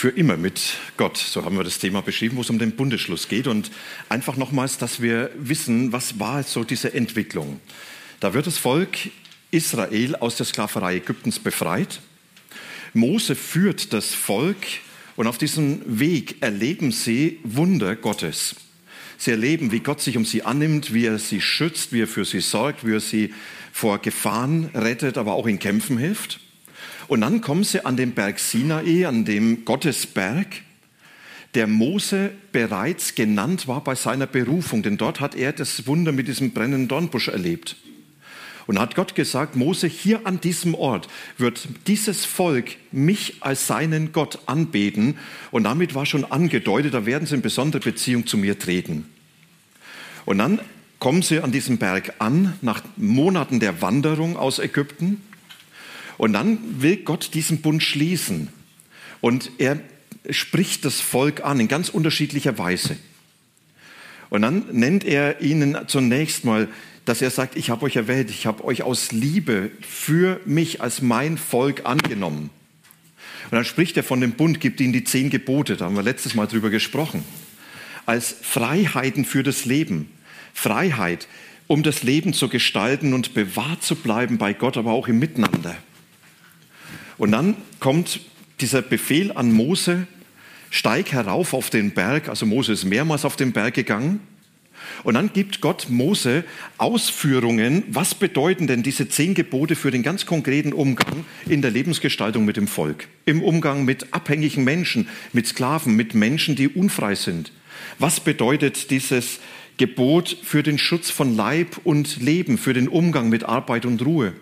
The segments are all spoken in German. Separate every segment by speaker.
Speaker 1: Für immer mit Gott. So haben wir das Thema beschrieben, wo es um den Bundesschluss geht. Und einfach nochmals, dass wir wissen, was war so diese Entwicklung. Da wird das Volk Israel aus der Sklaverei Ägyptens befreit. Mose führt das Volk und auf diesem Weg erleben sie Wunder Gottes. Sie erleben, wie Gott sich um sie annimmt, wie er sie schützt, wie er für sie sorgt, wie er sie vor Gefahren rettet, aber auch in Kämpfen hilft. Und dann kommen sie an den Berg Sinai, an dem Gottesberg, der Mose bereits genannt war bei seiner Berufung, denn dort hat er das Wunder mit diesem brennenden Dornbusch erlebt. Und hat Gott gesagt, Mose, hier an diesem Ort wird dieses Volk mich als seinen Gott anbeten. Und damit war schon angedeutet, da werden sie in besondere Beziehung zu mir treten. Und dann kommen sie an diesem Berg an, nach Monaten der Wanderung aus Ägypten. Und dann will Gott diesen Bund schließen. Und er spricht das Volk an in ganz unterschiedlicher Weise. Und dann nennt er ihnen zunächst mal, dass er sagt, ich habe euch erwählt, ich habe euch aus Liebe für mich als mein Volk angenommen. Und dann spricht er von dem Bund, gibt ihnen die zehn Gebote, da haben wir letztes Mal drüber gesprochen, als Freiheiten für das Leben. Freiheit, um das Leben zu gestalten und bewahrt zu bleiben bei Gott, aber auch im Miteinander. Und dann kommt dieser Befehl an Mose, steig herauf auf den Berg. Also Mose ist mehrmals auf den Berg gegangen. Und dann gibt Gott Mose Ausführungen, was bedeuten denn diese zehn Gebote für den ganz konkreten Umgang in der Lebensgestaltung mit dem Volk, im Umgang mit abhängigen Menschen, mit Sklaven, mit Menschen, die unfrei sind. Was bedeutet dieses Gebot für den Schutz von Leib und Leben, für den Umgang mit Arbeit und Ruhe?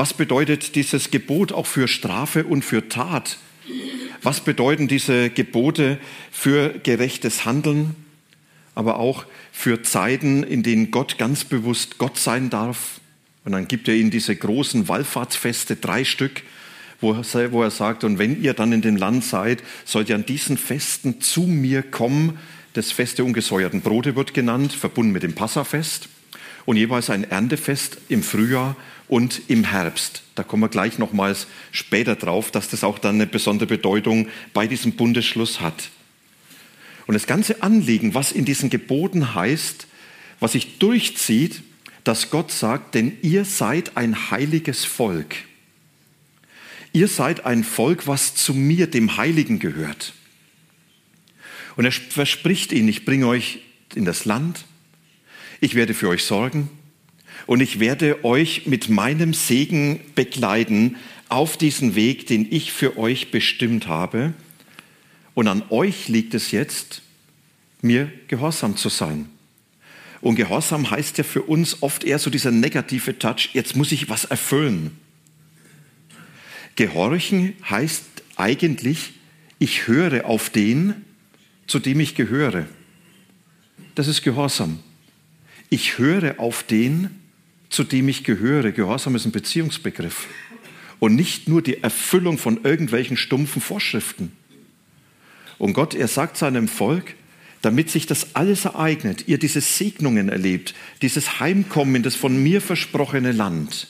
Speaker 1: Was bedeutet dieses Gebot auch für Strafe und für Tat? Was bedeuten diese Gebote für gerechtes Handeln, aber auch für Zeiten, in denen Gott ganz bewusst Gott sein darf? Und dann gibt er ihnen diese großen Wallfahrtsfeste, drei Stück, wo er sagt, und wenn ihr dann in dem Land seid, sollt ihr an diesen Festen zu mir kommen. Das Fest der ungesäuerten Brote wird genannt, verbunden mit dem Passafest. Und jeweils ein Erntefest im Frühjahr und im Herbst. Da kommen wir gleich nochmals später drauf, dass das auch dann eine besondere Bedeutung bei diesem Bundesschluss hat. Und das ganze Anliegen, was in diesen Geboten heißt, was sich durchzieht, dass Gott sagt, denn ihr seid ein heiliges Volk. Ihr seid ein Volk, was zu mir, dem Heiligen, gehört. Und er verspricht ihnen, ich bringe euch in das Land, ich werde für euch sorgen, und ich werde euch mit meinem Segen begleiten auf diesen Weg, den ich für euch bestimmt habe. Und an euch liegt es jetzt, mir gehorsam zu sein. Und Gehorsam heißt ja für uns oft eher so dieser negative Touch, jetzt muss ich was erfüllen. Gehorchen heißt eigentlich, ich höre auf den, zu dem ich gehöre. Das ist Gehorsam. Ich höre auf den, zu dem ich gehöre. Gehorsam ist ein Beziehungsbegriff und nicht nur die Erfüllung von irgendwelchen stumpfen Vorschriften. Und Gott, er sagt seinem Volk, damit sich das alles ereignet, ihr diese Segnungen erlebt, dieses Heimkommen in das von mir versprochene Land,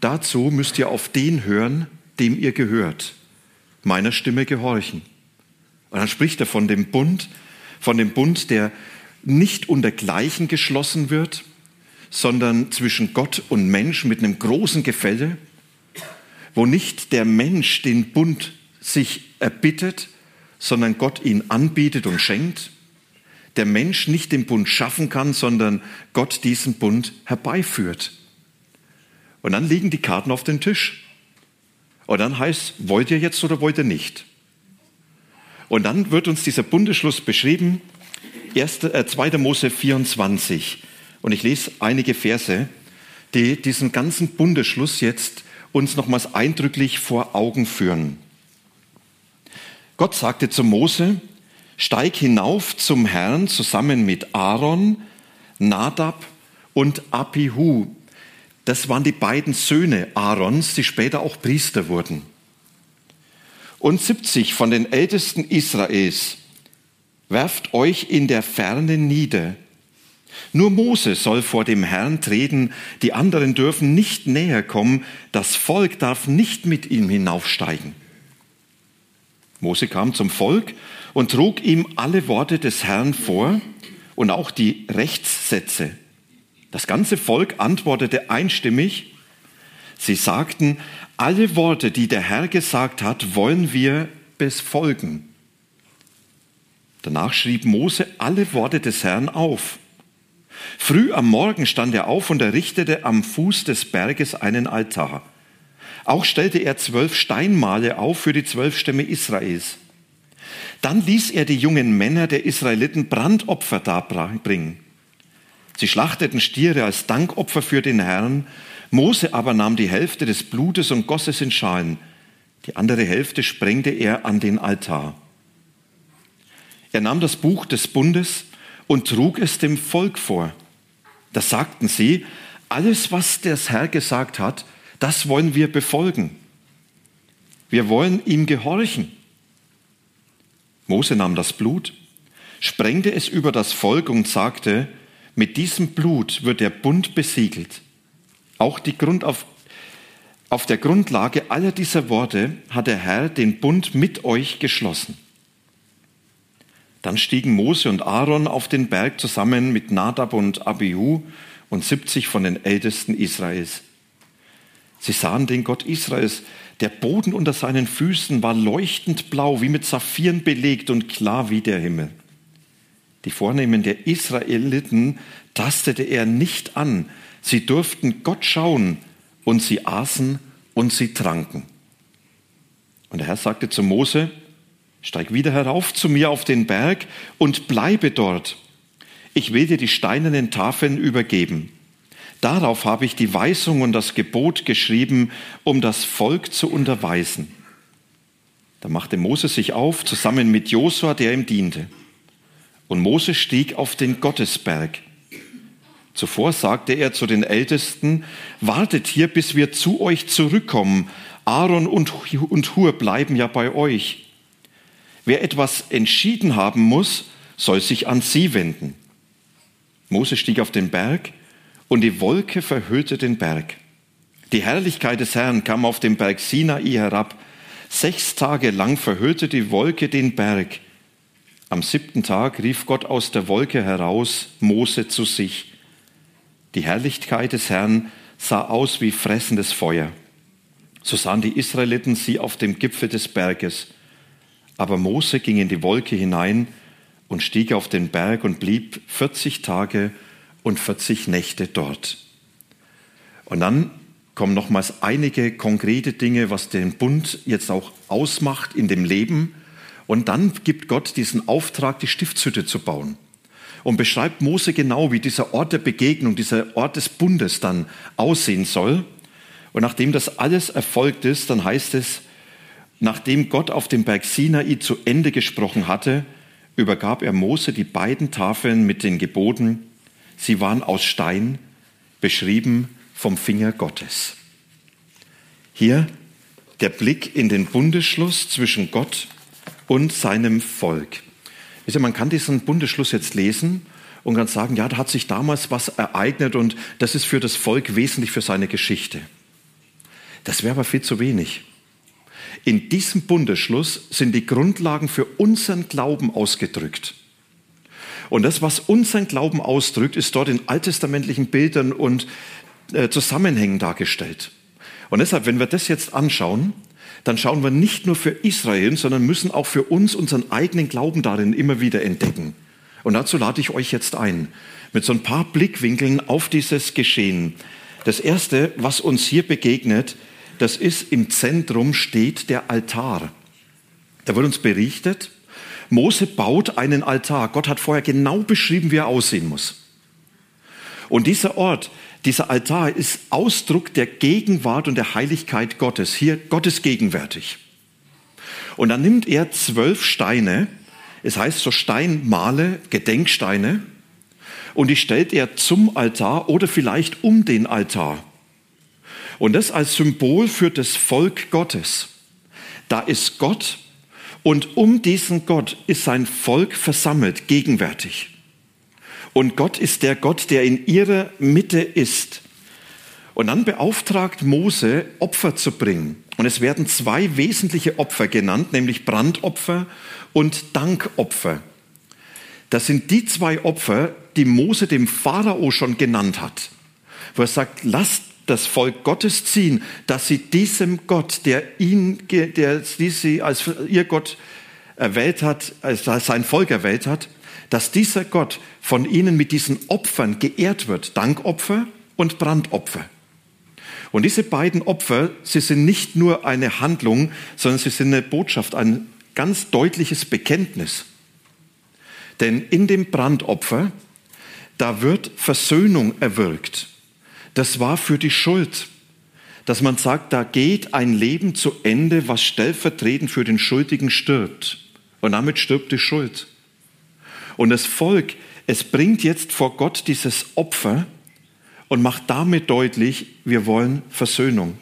Speaker 1: dazu müsst ihr auf den hören, dem ihr gehört, meiner Stimme gehorchen. Und dann spricht er von dem Bund, von dem Bund, der nicht unter Gleichen geschlossen wird, sondern zwischen Gott und Mensch mit einem großen Gefälle, wo nicht der Mensch den Bund sich erbittet, sondern Gott ihn anbietet und schenkt. Der Mensch nicht den Bund schaffen kann, sondern Gott diesen Bund herbeiführt. Und dann liegen die Karten auf dem Tisch. Und dann heißt, wollt ihr jetzt oder wollt ihr nicht? Und dann wird uns dieser Bundesschluss beschrieben, 1., äh, 2. Mose 24. Und ich lese einige Verse, die diesen ganzen Bundesschluss jetzt uns nochmals eindrücklich vor Augen führen. Gott sagte zu Mose, steig hinauf zum Herrn zusammen mit Aaron, Nadab und Abihu. Das waren die beiden Söhne Aarons, die später auch Priester wurden. Und 70 von den Ältesten Israels, werft euch in der Ferne nieder. Nur Mose soll vor dem Herrn treten, die anderen dürfen nicht näher kommen, das Volk darf nicht mit ihm hinaufsteigen. Mose kam zum Volk und trug ihm alle Worte des Herrn vor und auch die Rechtssätze. Das ganze Volk antwortete einstimmig. Sie sagten, alle Worte, die der Herr gesagt hat, wollen wir befolgen. Danach schrieb Mose alle Worte des Herrn auf. Früh am Morgen stand er auf und errichtete am Fuß des Berges einen Altar. Auch stellte er zwölf Steinmale auf für die zwölf Stämme Israels. Dann ließ er die jungen Männer der Israeliten Brandopfer darbringen. Sie schlachteten Stiere als Dankopfer für den Herrn. Mose aber nahm die Hälfte des Blutes und goss es in Schalen. Die andere Hälfte sprengte er an den Altar. Er nahm das Buch des Bundes und trug es dem Volk vor. Da sagten sie, alles, was der Herr gesagt hat, das wollen wir befolgen. Wir wollen ihm gehorchen. Mose nahm das Blut, sprengte es über das Volk und sagte, mit diesem Blut wird der Bund besiegelt. Auch die Grund auf, auf der Grundlage aller dieser Worte hat der Herr den Bund mit euch geschlossen. Dann stiegen Mose und Aaron auf den Berg zusammen mit Nadab und Abihu und 70 von den Ältesten Israels. Sie sahen den Gott Israels. Der Boden unter seinen Füßen war leuchtend blau, wie mit Saphiren belegt und klar wie der Himmel. Die Vornehmen der Israeliten tastete er nicht an. Sie durften Gott schauen und sie aßen und sie tranken. Und der Herr sagte zu Mose, Steig wieder herauf zu mir auf den Berg und bleibe dort. Ich will dir die steinernen Tafeln übergeben. Darauf habe ich die Weisung und das Gebot geschrieben, um das Volk zu unterweisen. Da machte Mose sich auf, zusammen mit Josua, der ihm diente. Und Mose stieg auf den Gottesberg. Zuvor sagte er zu den Ältesten, wartet hier, bis wir zu euch zurückkommen. Aaron und Hur bleiben ja bei euch. Wer etwas entschieden haben muss, soll sich an sie wenden. Mose stieg auf den Berg und die Wolke verhüllte den Berg. Die Herrlichkeit des Herrn kam auf den Berg Sinai herab. Sechs Tage lang verhüllte die Wolke den Berg. Am siebten Tag rief Gott aus der Wolke heraus Mose zu sich. Die Herrlichkeit des Herrn sah aus wie fressendes Feuer. So sahen die Israeliten sie auf dem Gipfel des Berges. Aber Mose ging in die Wolke hinein und stieg auf den Berg und blieb 40 Tage und 40 Nächte dort. Und dann kommen nochmals einige konkrete Dinge, was den Bund jetzt auch ausmacht in dem Leben. Und dann gibt Gott diesen Auftrag, die Stiftshütte zu bauen. Und beschreibt Mose genau, wie dieser Ort der Begegnung, dieser Ort des Bundes dann aussehen soll. Und nachdem das alles erfolgt ist, dann heißt es, Nachdem Gott auf dem Berg Sinai zu Ende gesprochen hatte, übergab er Mose die beiden Tafeln mit den Geboten. Sie waren aus Stein, beschrieben vom Finger Gottes. Hier der Blick in den Bundesschluss zwischen Gott und seinem Volk. Man kann diesen Bundesschluss jetzt lesen und kann sagen, ja, da hat sich damals was ereignet und das ist für das Volk wesentlich für seine Geschichte. Das wäre aber viel zu wenig. In diesem Bundesschluss sind die Grundlagen für unseren Glauben ausgedrückt. Und das, was unseren Glauben ausdrückt, ist dort in alttestamentlichen Bildern und äh, Zusammenhängen dargestellt. Und deshalb, wenn wir das jetzt anschauen, dann schauen wir nicht nur für Israel, sondern müssen auch für uns unseren eigenen Glauben darin immer wieder entdecken. Und dazu lade ich euch jetzt ein, mit so ein paar Blickwinkeln auf dieses Geschehen. Das Erste, was uns hier begegnet, das ist im Zentrum steht der Altar. Da wird uns berichtet, Mose baut einen Altar. Gott hat vorher genau beschrieben, wie er aussehen muss. Und dieser Ort, dieser Altar ist Ausdruck der Gegenwart und der Heiligkeit Gottes. Hier, Gott ist gegenwärtig. Und dann nimmt er zwölf Steine, es heißt so Steinmale, Gedenksteine, und die stellt er zum Altar oder vielleicht um den Altar. Und das als Symbol für das Volk Gottes. Da ist Gott und um diesen Gott ist sein Volk versammelt, gegenwärtig. Und Gott ist der Gott, der in ihrer Mitte ist. Und dann beauftragt Mose, Opfer zu bringen. Und es werden zwei wesentliche Opfer genannt, nämlich Brandopfer und Dankopfer. Das sind die zwei Opfer, die Mose dem Pharao schon genannt hat, wo er sagt, lasst das Volk Gottes ziehen, dass sie diesem Gott, der ihn, der sie als ihr Gott erwählt hat, als sein Volk erwählt hat, dass dieser Gott von ihnen mit diesen Opfern geehrt wird, Dankopfer und Brandopfer. Und diese beiden Opfer, sie sind nicht nur eine Handlung, sondern sie sind eine Botschaft, ein ganz deutliches Bekenntnis. Denn in dem Brandopfer, da wird Versöhnung erwirkt. Das war für die Schuld. Dass man sagt, da geht ein Leben zu Ende, was stellvertretend für den Schuldigen stirbt. Und damit stirbt die Schuld. Und das Volk, es bringt jetzt vor Gott dieses Opfer und macht damit deutlich, wir wollen Versöhnung.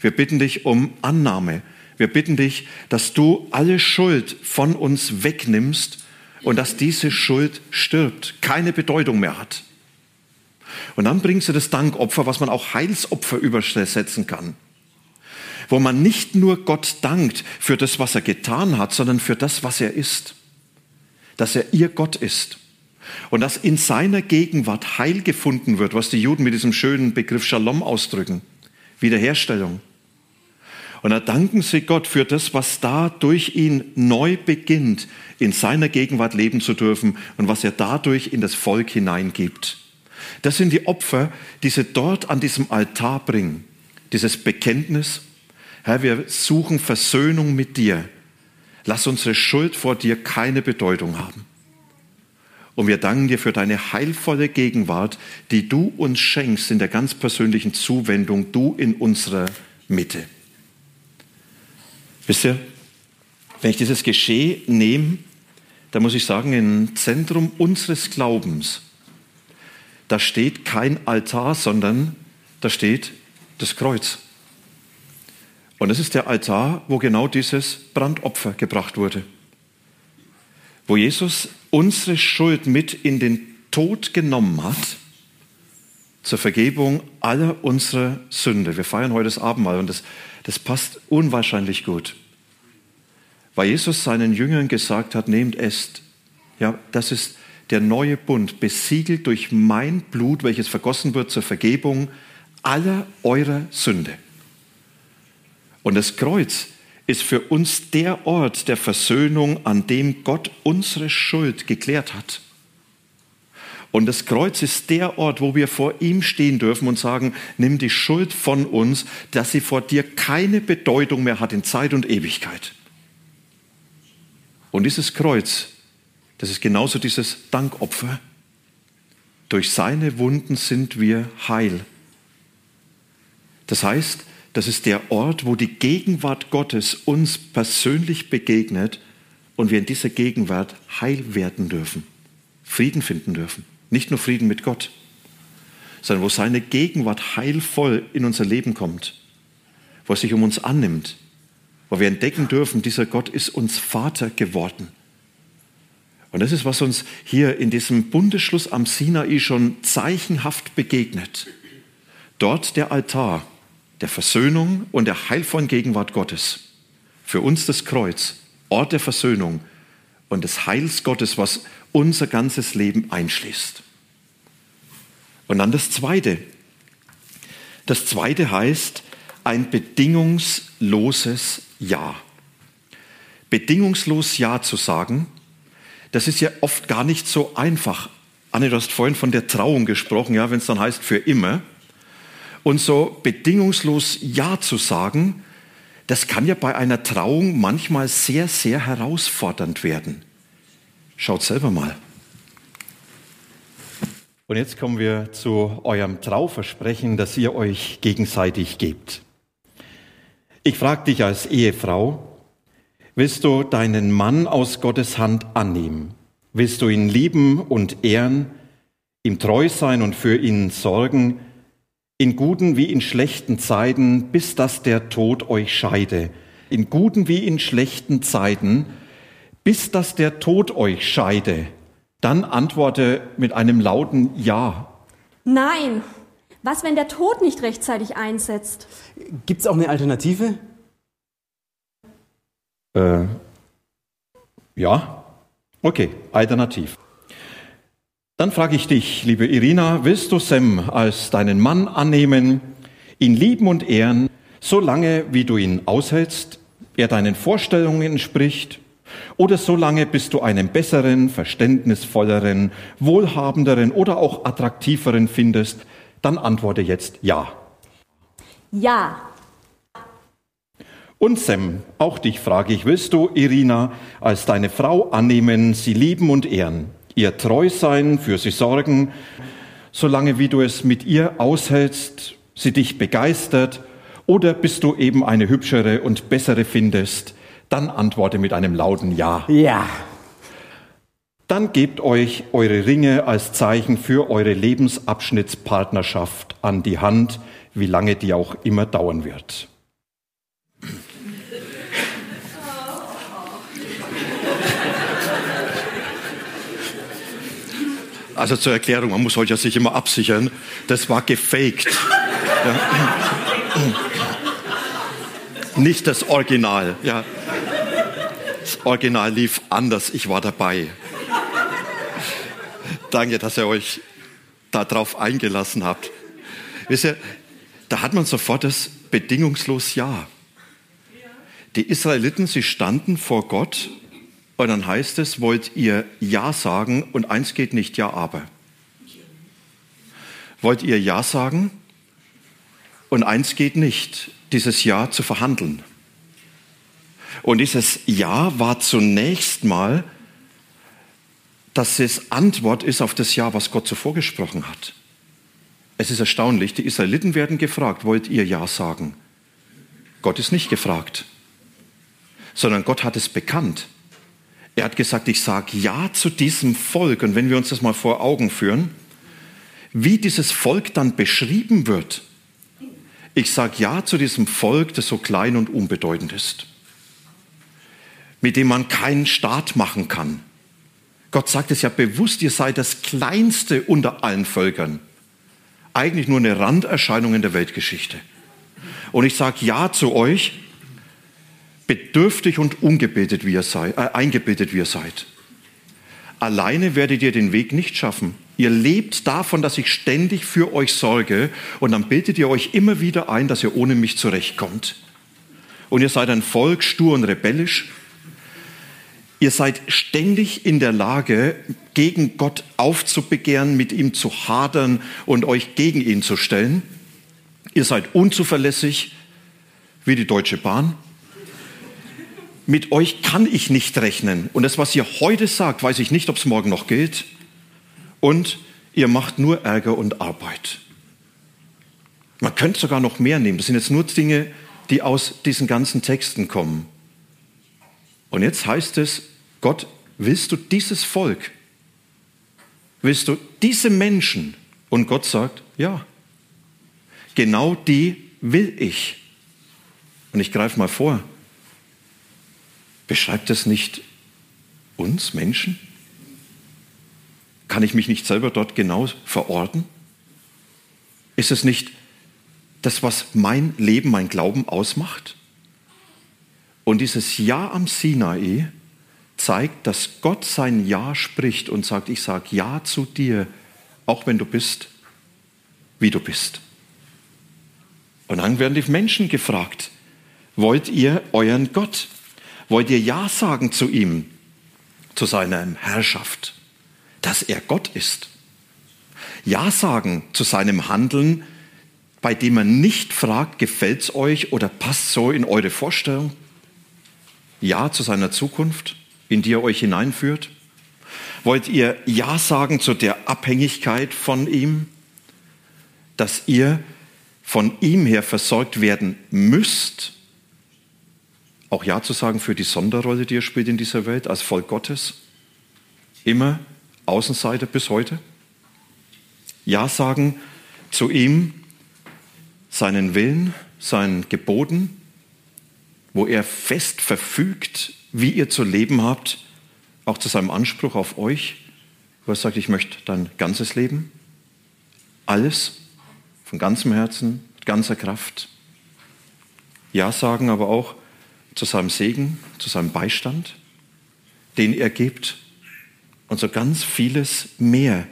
Speaker 1: Wir bitten dich um Annahme. Wir bitten dich, dass du alle Schuld von uns wegnimmst und dass diese Schuld stirbt, keine Bedeutung mehr hat. Und dann bringst du das Dankopfer, was man auch Heilsopfer übersetzen kann, wo man nicht nur Gott dankt für das, was er getan hat, sondern für das, was er ist, dass er ihr Gott ist und dass in seiner Gegenwart Heil gefunden wird, was die Juden mit diesem schönen Begriff Shalom ausdrücken, Wiederherstellung. Und da danken sie Gott für das, was da durch ihn neu beginnt, in seiner Gegenwart leben zu dürfen und was er dadurch in das Volk hineingibt. Das sind die Opfer, die sie dort an diesem Altar bringen. Dieses Bekenntnis, Herr, wir suchen Versöhnung mit dir. Lass unsere Schuld vor dir keine Bedeutung haben. Und wir danken dir für deine heilvolle Gegenwart, die du uns schenkst in der ganz persönlichen Zuwendung, du in unserer Mitte. Wisst ihr, wenn ich dieses Geschehen nehme, dann muss ich sagen, im Zentrum unseres Glaubens, da steht kein Altar, sondern da steht das Kreuz. Und es ist der Altar, wo genau dieses Brandopfer gebracht wurde. Wo Jesus unsere Schuld mit in den Tod genommen hat, zur Vergebung aller unserer Sünde. Wir feiern heute das Abendmahl und das das passt unwahrscheinlich gut. Weil Jesus seinen Jüngern gesagt hat, nehmt esst. Ja, das ist der neue Bund, besiegelt durch mein Blut, welches vergossen wird zur Vergebung aller eurer Sünde. Und das Kreuz ist für uns der Ort der Versöhnung, an dem Gott unsere Schuld geklärt hat. Und das Kreuz ist der Ort, wo wir vor ihm stehen dürfen und sagen, nimm die Schuld von uns, dass sie vor dir keine Bedeutung mehr hat in Zeit und Ewigkeit. Und dieses Kreuz, das ist genauso dieses Dankopfer. Durch seine Wunden sind wir heil. Das heißt, das ist der Ort, wo die Gegenwart Gottes uns persönlich begegnet und wir in dieser Gegenwart heil werden dürfen, Frieden finden dürfen. Nicht nur Frieden mit Gott, sondern wo seine Gegenwart heilvoll in unser Leben kommt, wo er sich um uns annimmt, wo wir entdecken dürfen, dieser Gott ist uns Vater geworden. Und das ist, was uns hier in diesem Bundesschluss am Sinai schon zeichenhaft begegnet. Dort der Altar der Versöhnung und der heilvollen Gegenwart Gottes. Für uns das Kreuz, Ort der Versöhnung und des Heils Gottes, was unser ganzes Leben einschließt. Und dann das Zweite. Das Zweite heißt ein bedingungsloses Ja. Bedingungslos Ja zu sagen, das ist ja oft gar nicht so einfach. Anne, du hast vorhin von der Trauung gesprochen, ja, wenn es dann heißt für immer. Und so bedingungslos Ja zu sagen, das kann ja bei einer Trauung manchmal sehr, sehr herausfordernd werden. Schaut selber mal. Und jetzt kommen wir zu eurem Trauversprechen, das ihr euch gegenseitig gebt. Ich frage dich als Ehefrau, Willst du deinen Mann aus Gottes Hand annehmen? Willst du ihn lieben und ehren, ihm treu sein und für ihn sorgen, in guten wie in schlechten Zeiten, bis dass der Tod euch scheide? In guten wie in schlechten Zeiten, bis dass der Tod euch scheide? Dann antworte mit einem lauten Ja.
Speaker 2: Nein. Was, wenn der Tod nicht rechtzeitig einsetzt?
Speaker 3: Gibt es auch eine Alternative?
Speaker 1: Äh, ja, okay, alternativ. Dann frage ich dich, liebe Irina, willst du Sam als deinen Mann annehmen, ihn lieben und ehren, solange wie du ihn aushältst, er deinen Vorstellungen entspricht, oder solange bis du einen besseren, verständnisvolleren, wohlhabenderen oder auch attraktiveren findest, dann antworte jetzt ja.
Speaker 2: Ja.
Speaker 1: Und Sam, auch dich frage ich, willst du Irina als deine Frau annehmen, sie lieben und ehren, ihr treu sein, für sie sorgen, solange wie du es mit ihr aushältst, sie dich begeistert, oder bist du eben eine hübschere und bessere findest, dann antworte mit einem lauten Ja.
Speaker 3: Ja.
Speaker 1: Dann gebt euch eure Ringe als Zeichen für eure Lebensabschnittspartnerschaft an die Hand, wie lange die auch immer dauern wird. Also zur Erklärung, man muss heute ja sich immer absichern, das war gefaked. Ja. Nicht das Original. Ja. Das Original lief anders, ich war dabei. Danke, dass ihr euch darauf eingelassen habt. Wisst ihr, da hat man sofort das bedingungslos Ja. Die Israeliten, sie standen vor Gott und dann heißt es, wollt ihr Ja sagen und eins geht nicht, ja aber. Wollt ihr Ja sagen und eins geht nicht, dieses Ja zu verhandeln. Und dieses Ja war zunächst mal, dass es Antwort ist auf das Ja, was Gott zuvor gesprochen hat. Es ist erstaunlich, die Israeliten werden gefragt, wollt ihr Ja sagen? Gott ist nicht gefragt, sondern Gott hat es bekannt. Er hat gesagt, ich sage Ja zu diesem Volk. Und wenn wir uns das mal vor Augen führen, wie dieses Volk dann beschrieben wird, ich sage Ja zu diesem Volk, das so klein und unbedeutend ist, mit dem man keinen Staat machen kann. Gott sagt es ja bewusst, ihr seid das Kleinste unter allen Völkern. Eigentlich nur eine Randerscheinung in der Weltgeschichte. Und ich sage Ja zu euch, bedürftig und ungebetet wie ihr seid, äh, eingebetet wie ihr seid. Alleine werdet ihr den Weg nicht schaffen. Ihr lebt davon, dass ich ständig für euch sorge und dann bildet ihr euch immer wieder ein, dass ihr ohne mich zurechtkommt. Und ihr seid ein Volk, stur und rebellisch. Ihr seid ständig in der Lage, gegen Gott aufzubegehren, mit ihm zu hadern und euch gegen ihn zu stellen. Ihr seid unzuverlässig wie die Deutsche Bahn mit euch kann ich nicht rechnen. Und das, was ihr heute sagt, weiß ich nicht, ob es morgen noch gilt. Und ihr macht nur Ärger und Arbeit. Man könnte sogar noch mehr nehmen. Das sind jetzt nur Dinge, die aus diesen ganzen Texten kommen. Und jetzt heißt es, Gott, willst du dieses Volk? Willst du diese Menschen? Und Gott sagt, ja, genau die will ich. Und ich greife mal vor. Beschreibt das nicht uns Menschen? Kann ich mich nicht selber dort genau verorten? Ist es nicht das, was mein Leben, mein Glauben ausmacht? Und dieses Ja am Sinai zeigt, dass Gott sein Ja spricht und sagt, ich sage Ja zu dir, auch wenn du bist, wie du bist. Und dann werden die Menschen gefragt, wollt ihr euren Gott? Wollt ihr Ja sagen zu ihm, zu seiner Herrschaft, dass er Gott ist? Ja sagen zu seinem Handeln, bei dem er nicht fragt, gefällt es euch oder passt so in eure Vorstellung? Ja zu seiner Zukunft, in die er euch hineinführt? Wollt ihr Ja sagen zu der Abhängigkeit von ihm, dass ihr von ihm her versorgt werden müsst Auch Ja zu sagen für die Sonderrolle, die ihr spielt in dieser Welt als Volk Gottes? Immer Außenseiter bis heute? Ja sagen zu ihm, seinen Willen, seinen Geboten, wo er fest verfügt, wie ihr zu leben habt, auch zu seinem Anspruch auf euch, wo er sagt, ich möchte dein ganzes Leben, alles, von ganzem Herzen, mit ganzer Kraft. Ja sagen aber auch zu seinem Segen, zu seinem Beistand, den er gibt und so ganz vieles mehr.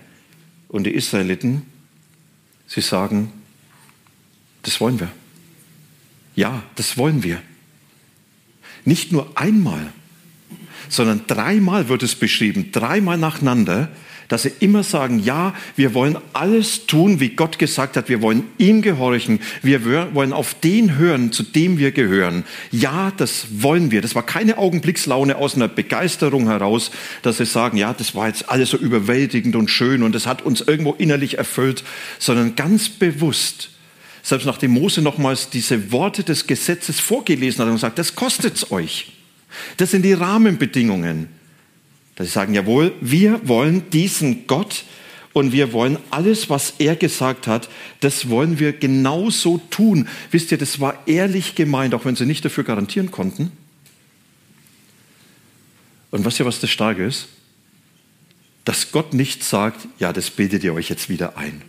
Speaker 1: Und die Israeliten, sie sagen, das wollen wir. Ja, das wollen wir. Nicht nur einmal, sondern dreimal wird es beschrieben, dreimal nacheinander, dass sie immer sagen, ja, wir wollen alles tun, wie Gott gesagt hat, wir wollen ihm gehorchen, wir wollen auf den hören, zu dem wir gehören. Ja, das wollen wir. Das war keine Augenblickslaune aus einer Begeisterung heraus, dass sie sagen, ja, das war jetzt alles so überwältigend und schön und das hat uns irgendwo innerlich erfüllt, sondern ganz bewusst selbst nachdem Mose nochmals diese Worte des Gesetzes vorgelesen hat und gesagt, das kostet's euch. Das sind die Rahmenbedingungen. Dass sie sagen, jawohl, wir wollen diesen Gott und wir wollen alles, was er gesagt hat, das wollen wir genauso tun. Wisst ihr, das war ehrlich gemeint, auch wenn sie nicht dafür garantieren konnten. Und was ihr, was das Starke ist? Dass Gott nicht sagt, ja, das bildet ihr euch jetzt wieder ein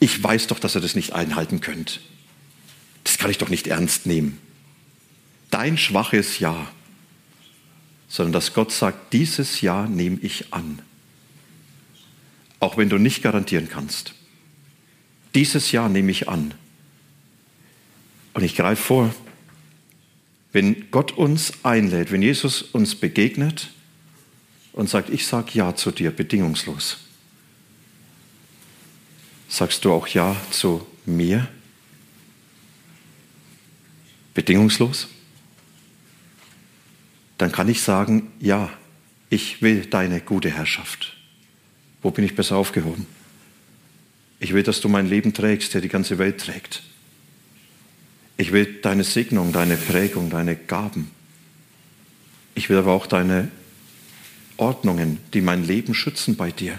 Speaker 1: ich weiß doch, dass ihr das nicht einhalten könnt. Das kann ich doch nicht ernst nehmen. Dein schwaches Ja, sondern dass Gott sagt, dieses Ja nehme ich an. Auch wenn du nicht garantieren kannst. Dieses Ja nehme ich an. Und ich greife vor, wenn Gott uns einlädt, wenn Jesus uns begegnet und sagt, ich sage Ja zu dir, bedingungslos Sagst du auch Ja zu mir? Bedingungslos? Dann kann ich sagen, ja, ich will deine gute Herrschaft. Wo bin ich besser aufgehoben? Ich will, dass du mein Leben trägst, der die ganze Welt trägt. Ich will deine Segnung, deine Prägung, deine Gaben. Ich will aber auch deine Ordnungen, die mein Leben schützen bei dir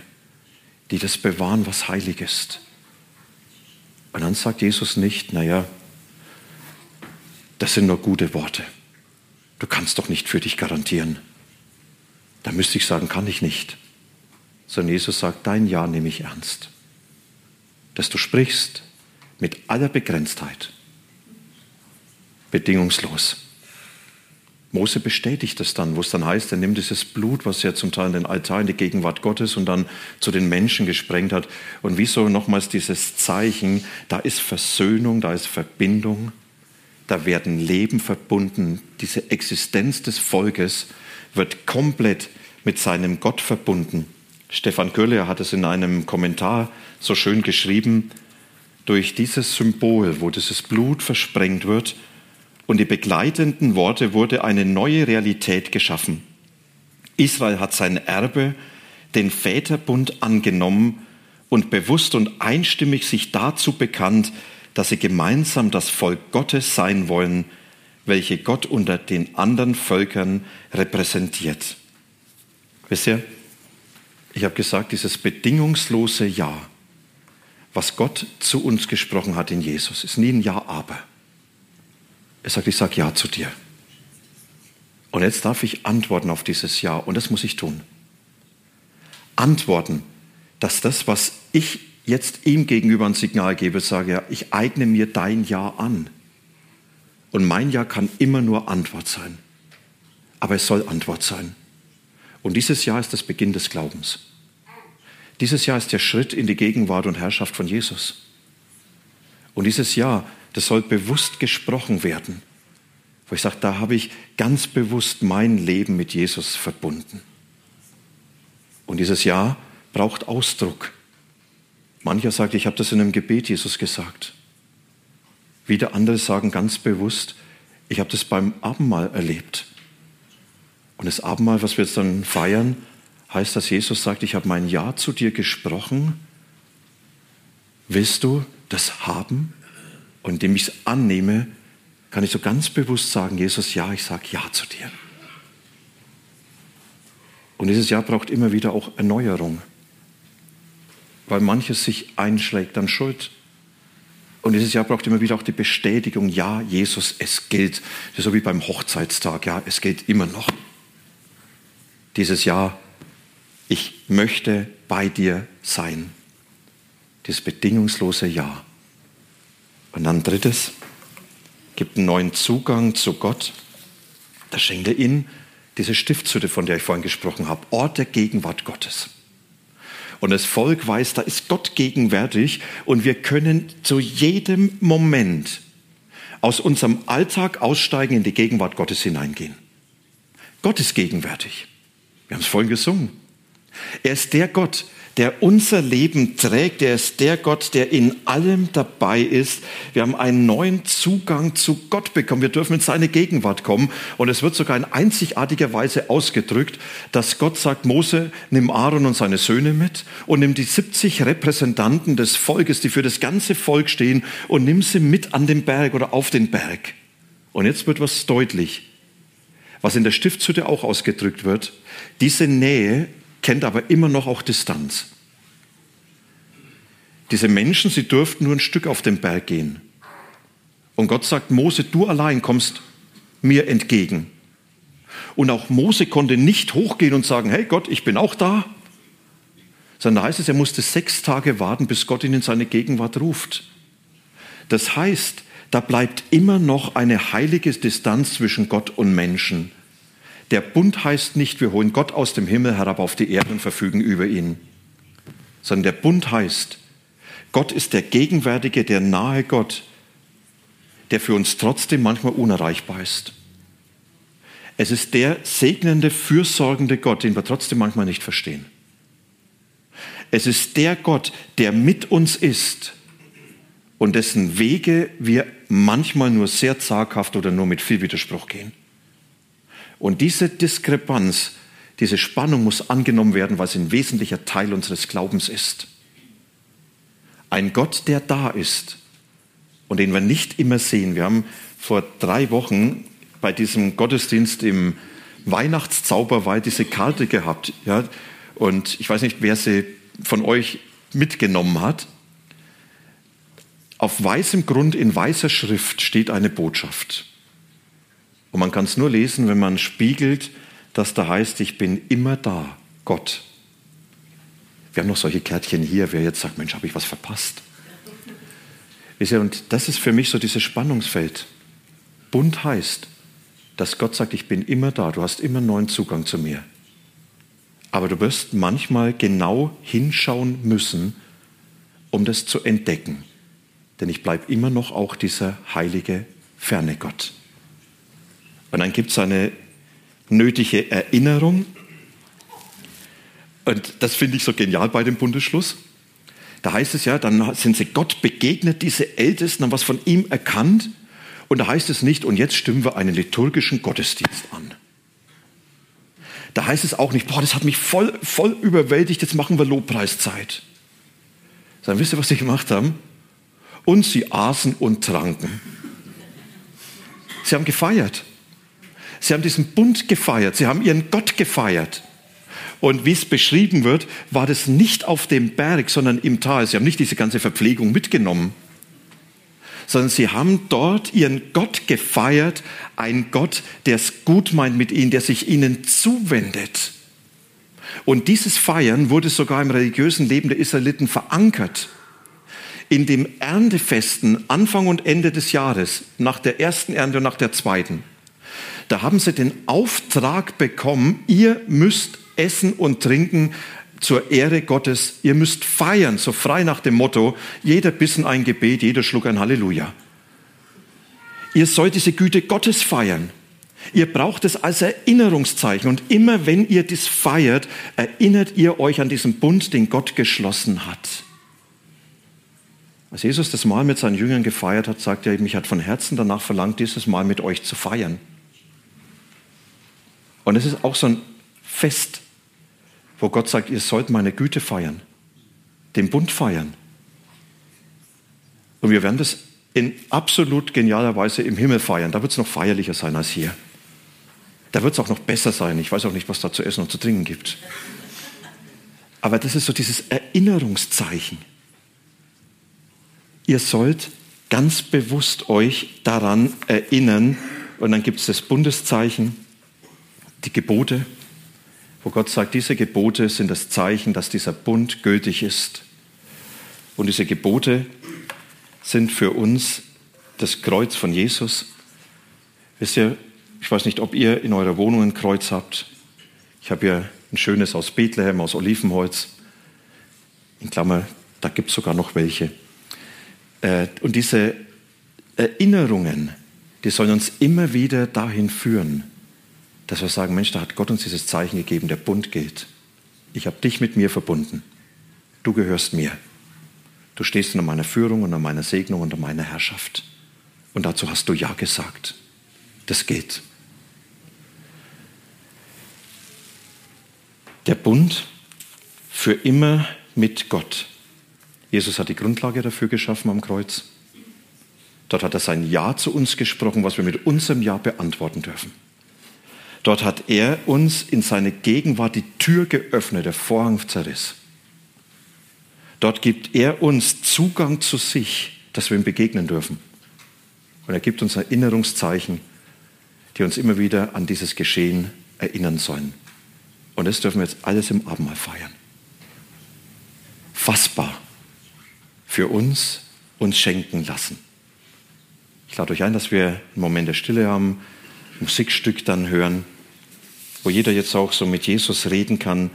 Speaker 1: die das bewahren, was heilig ist. Und dann sagt Jesus nicht, naja, das sind nur gute Worte. Du kannst doch nicht für dich garantieren. Da müsste ich sagen, kann ich nicht. Sondern Jesus sagt, dein Ja nehme ich ernst. Dass du sprichst mit aller Begrenztheit, bedingungslos. Mose bestätigt das dann, wo es dann heißt, er nimmt dieses Blut, was er zum Teil in den Altar in die Gegenwart Gottes und dann zu den Menschen gesprengt hat. Und wieso nochmals dieses Zeichen, da ist Versöhnung, da ist Verbindung, da werden Leben verbunden. Diese Existenz des Volkes wird komplett mit seinem Gott verbunden. Stefan Köhler hat es in einem Kommentar so schön geschrieben, durch dieses Symbol, wo dieses Blut versprengt wird, und die begleitenden Worte wurde eine neue Realität geschaffen. Israel hat sein Erbe, den Väterbund angenommen und bewusst und einstimmig sich dazu bekannt, dass sie gemeinsam das Volk Gottes sein wollen, welche Gott unter den anderen Völkern repräsentiert. Wisst ihr, ich habe gesagt, dieses bedingungslose Ja, was Gott zu uns gesprochen hat in Jesus, ist nie ein Ja, aber. Er sagt, ich sage Ja zu dir. Und jetzt darf ich antworten auf dieses Ja und das muss ich tun. Antworten, dass das, was ich jetzt ihm gegenüber ein Signal gebe, sage, ich eigne mir dein Ja an. Und mein Ja kann immer nur Antwort sein. Aber es soll Antwort sein. Und dieses Ja ist das Beginn des Glaubens. Dieses Ja ist der Schritt in die Gegenwart und Herrschaft von Jesus. Und dieses Ja das soll bewusst gesprochen werden. Wo ich sage, da habe ich ganz bewusst mein Leben mit Jesus verbunden. Und dieses Ja braucht Ausdruck. Mancher sagt, ich habe das in einem Gebet Jesus gesagt. Wieder andere sagen ganz bewusst, ich habe das beim Abendmahl erlebt. Und das Abendmahl, was wir jetzt dann feiern, heißt, dass Jesus sagt, ich habe mein Ja zu dir gesprochen. Willst du das haben? Und indem ich es annehme, kann ich so ganz bewusst sagen, Jesus, ja, ich sage Ja zu dir. Und dieses Jahr braucht immer wieder auch Erneuerung, weil manches sich einschlägt an Schuld. Und dieses Jahr braucht immer wieder auch die Bestätigung, ja, Jesus, es gilt. So wie beim Hochzeitstag, ja, es gilt immer noch. Dieses Jahr, ich möchte bei dir sein. Dieses bedingungslose Ja. Und dann drittes, gibt einen neuen Zugang zu Gott. Da schenkt er ihnen diese Stiftshütte, von der ich vorhin gesprochen habe, Ort der Gegenwart Gottes. Und das Volk weiß, da ist Gott gegenwärtig und wir können zu jedem Moment aus unserem Alltag aussteigen, in die Gegenwart Gottes hineingehen. Gott ist gegenwärtig. Wir haben es vorhin gesungen. Er ist der Gott, der unser Leben trägt. Er ist der Gott, der in allem dabei ist. Wir haben einen neuen Zugang zu Gott bekommen. Wir dürfen in seine Gegenwart kommen. Und es wird sogar in einzigartiger Weise ausgedrückt, dass Gott sagt, Mose, nimm Aaron und seine Söhne mit und nimm die 70 Repräsentanten des Volkes, die für das ganze Volk stehen, und nimm sie mit an den Berg oder auf den Berg. Und jetzt wird was deutlich, was in der Stiftshütte auch ausgedrückt wird. Diese Nähe kennt aber immer noch auch Distanz. Diese Menschen, sie durften nur ein Stück auf den Berg gehen. Und Gott sagt, Mose, du allein kommst mir entgegen. Und auch Mose konnte nicht hochgehen und sagen, hey Gott, ich bin auch da. Sondern da heißt es, er musste sechs Tage warten, bis Gott ihn in seine Gegenwart ruft. Das heißt, da bleibt immer noch eine heilige Distanz zwischen Gott und Menschen. Der Bund heißt nicht, wir holen Gott aus dem Himmel herab auf die Erde und verfügen über ihn, sondern der Bund heißt, Gott ist der gegenwärtige, der nahe Gott, der für uns trotzdem manchmal unerreichbar ist. Es ist der segnende, fürsorgende Gott, den wir trotzdem manchmal nicht verstehen. Es ist der Gott, der mit uns ist und dessen Wege wir manchmal nur sehr zaghaft oder nur mit viel Widerspruch gehen. Und diese Diskrepanz, diese Spannung muss angenommen werden, weil es ein wesentlicher Teil unseres Glaubens ist. Ein Gott, der da ist und den wir nicht immer sehen. Wir haben vor drei Wochen bei diesem Gottesdienst im Weihnachtszauberwald diese Karte gehabt. Ja? Und ich weiß nicht, wer sie von euch mitgenommen hat. Auf weißem Grund in weißer Schrift steht eine Botschaft. Und man kann es nur lesen, wenn man spiegelt, dass da heißt, ich bin immer da, Gott. Wir haben noch solche Kärtchen hier, wer jetzt sagt, Mensch, habe ich was verpasst? Und das ist für mich so dieses Spannungsfeld. Bund heißt, dass Gott sagt, ich bin immer da, du hast immer neuen Zugang zu mir. Aber du wirst manchmal genau hinschauen müssen, um das zu entdecken. Denn ich bleibe immer noch auch dieser heilige, ferne Gott. Und dann gibt es eine nötige Erinnerung. Und das finde ich so genial bei dem Bundesschluss. Da heißt es ja, dann sind sie Gott begegnet, diese Ältesten haben was von ihm erkannt. Und da heißt es nicht, und jetzt stimmen wir einen liturgischen Gottesdienst an. Da heißt es auch nicht, boah, das hat mich voll, voll überwältigt, jetzt machen wir Lobpreiszeit. Dann wisst ihr, was sie gemacht haben? Und sie aßen und tranken. Sie haben gefeiert. Sie haben diesen Bund gefeiert, sie haben ihren Gott gefeiert. Und wie es beschrieben wird, war das nicht auf dem Berg, sondern im Tal. Sie haben nicht diese ganze Verpflegung mitgenommen, sondern sie haben dort ihren Gott gefeiert, ein Gott, der es gut meint mit ihnen, der sich ihnen zuwendet. Und dieses Feiern wurde sogar im religiösen Leben der Israeliten verankert. In dem Erntefesten Anfang und Ende des Jahres, nach der ersten Ernte und nach der zweiten, da haben sie den Auftrag bekommen, ihr müsst essen und trinken zur Ehre Gottes. Ihr müsst feiern, so frei nach dem Motto, jeder Bissen ein Gebet, jeder Schluck ein Halleluja. Ihr sollt diese Güte Gottes feiern. Ihr braucht es als Erinnerungszeichen. Und immer wenn ihr dies feiert, erinnert ihr euch an diesen Bund, den Gott geschlossen hat. Als Jesus das Mal mit seinen Jüngern gefeiert hat, sagt er, mich hat von Herzen danach verlangt, dieses Mal mit euch zu feiern. Und es ist auch so ein Fest, wo Gott sagt, ihr sollt meine Güte feiern, den Bund feiern. Und wir werden das in absolut genialer Weise im Himmel feiern. Da wird es noch feierlicher sein als hier. Da wird es auch noch besser sein. Ich weiß auch nicht, was da zu essen und zu trinken gibt. Aber das ist so dieses Erinnerungszeichen. Ihr sollt ganz bewusst euch daran erinnern. Und dann gibt es das Bundeszeichen, die Gebote, wo Gott sagt, diese Gebote sind das Zeichen, dass dieser Bund gültig ist. Und diese Gebote sind für uns das Kreuz von Jesus. Wisst ihr, ich weiß nicht, ob ihr in eurer Wohnung ein Kreuz habt. Ich habe hier ein schönes aus Bethlehem, aus Olivenholz. In Klammer, da gibt es sogar noch welche. Äh, und diese Erinnerungen, die sollen uns immer wieder dahin führen, dass wir sagen, Mensch, da hat Gott uns dieses Zeichen gegeben, der Bund gilt. Ich habe dich mit mir verbunden. Du gehörst mir. Du stehst unter meiner Führung, unter meiner Segnung, unter meiner Herrschaft. Und dazu hast du Ja gesagt. Das geht. Der Bund für immer mit Gott. Jesus hat die Grundlage dafür geschaffen am Kreuz. Dort hat er sein Ja zu uns gesprochen, was wir mit unserem Ja beantworten dürfen. Dort hat er uns in seine Gegenwart die Tür geöffnet, der Vorhang zerriss. Dort gibt er uns Zugang zu sich, dass wir ihm begegnen dürfen. Und er gibt uns Erinnerungszeichen, die uns immer wieder an dieses Geschehen erinnern sollen. Und das dürfen wir jetzt alles im Abendmahl feiern. Fassbar für uns uns schenken lassen. Ich lade euch ein, dass wir einen Moment der Stille haben, Musikstück dann hören, wo jeder jetzt auch so mit Jesus reden kann,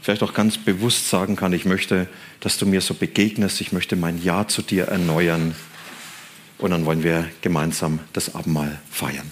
Speaker 1: vielleicht auch ganz bewusst sagen kann, ich möchte, dass du mir so begegnest, ich möchte mein Ja zu dir erneuern. Und dann wollen wir gemeinsam das Abendmahl feiern.